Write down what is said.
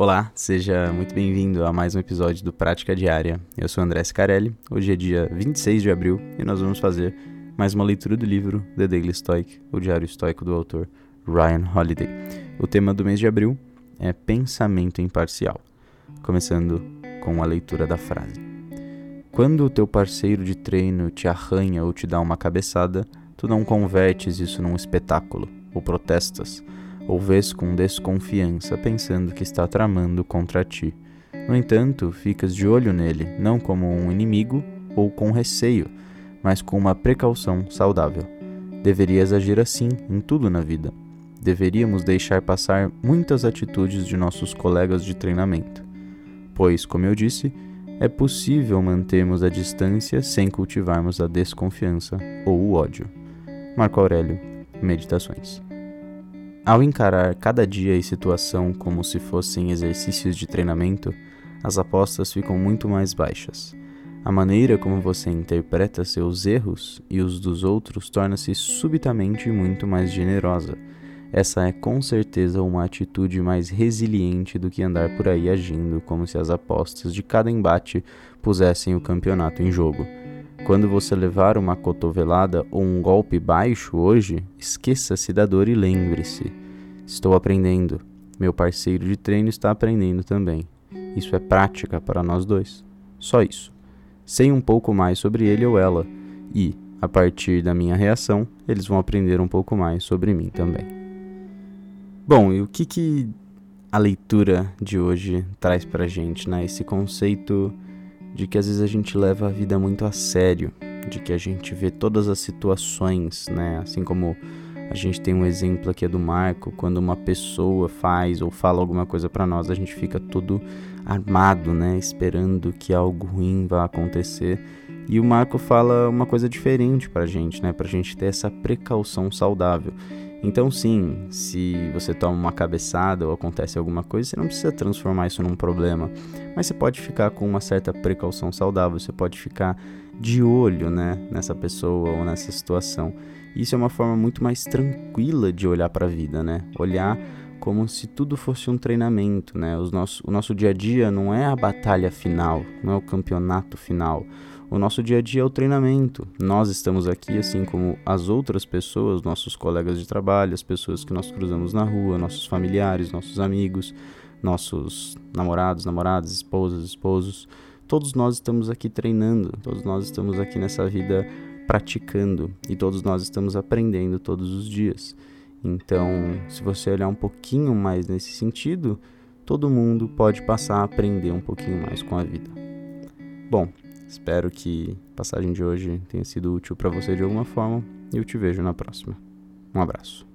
Olá, seja muito bem-vindo a mais um episódio do Prática Diária. Eu sou André Scarelli, hoje é dia 26 de abril e nós vamos fazer mais uma leitura do livro The Daily Stoic, o Diário Estoico do autor Ryan Holiday. O tema do mês de abril é pensamento imparcial, começando com a leitura da frase. Quando o teu parceiro de treino te arranha ou te dá uma cabeçada, tu não convertes isso num espetáculo ou protestas ou vês com desconfiança, pensando que está tramando contra ti. No entanto, ficas de olho nele, não como um inimigo ou com receio, mas com uma precaução saudável. Deverias agir assim em tudo na vida. Deveríamos deixar passar muitas atitudes de nossos colegas de treinamento, pois, como eu disse, é possível mantermos a distância sem cultivarmos a desconfiança ou o ódio. Marco Aurélio, Meditações. Ao encarar cada dia e situação como se fossem exercícios de treinamento, as apostas ficam muito mais baixas. A maneira como você interpreta seus erros e os dos outros torna-se subitamente muito mais generosa. Essa é com certeza uma atitude mais resiliente do que andar por aí agindo como se as apostas de cada embate pusessem o campeonato em jogo. Quando você levar uma cotovelada ou um golpe baixo hoje, esqueça-se da dor e lembre-se: estou aprendendo. Meu parceiro de treino está aprendendo também. Isso é prática para nós dois. Só isso. Sei um pouco mais sobre ele ou ela, e, a partir da minha reação, eles vão aprender um pouco mais sobre mim também. Bom, e o que, que a leitura de hoje traz para gente, né? Esse conceito de que às vezes a gente leva a vida muito a sério, de que a gente vê todas as situações, né? Assim como a gente tem um exemplo aqui do Marco, quando uma pessoa faz ou fala alguma coisa para nós, a gente fica todo armado, né, esperando que algo ruim vá acontecer. E o Marco fala uma coisa diferente pra gente, né, pra gente ter essa precaução saudável. Então, sim, se você toma uma cabeçada ou acontece alguma coisa, você não precisa transformar isso num problema, mas você pode ficar com uma certa precaução saudável, você pode ficar de olho né, nessa pessoa ou nessa situação. Isso é uma forma muito mais tranquila de olhar para a vida, né? Olhar como se tudo fosse um treinamento, né? Os nosso, o nosso dia a dia não é a batalha final, não é o campeonato final. O nosso dia a dia é o treinamento. Nós estamos aqui, assim como as outras pessoas, nossos colegas de trabalho, as pessoas que nós cruzamos na rua, nossos familiares, nossos amigos, nossos namorados, namoradas, esposas, esposos. Todos nós estamos aqui treinando, todos nós estamos aqui nessa vida praticando e todos nós estamos aprendendo todos os dias. Então, se você olhar um pouquinho mais nesse sentido, todo mundo pode passar a aprender um pouquinho mais com a vida. Bom, Espero que a passagem de hoje tenha sido útil para você de alguma forma e eu te vejo na próxima. Um abraço.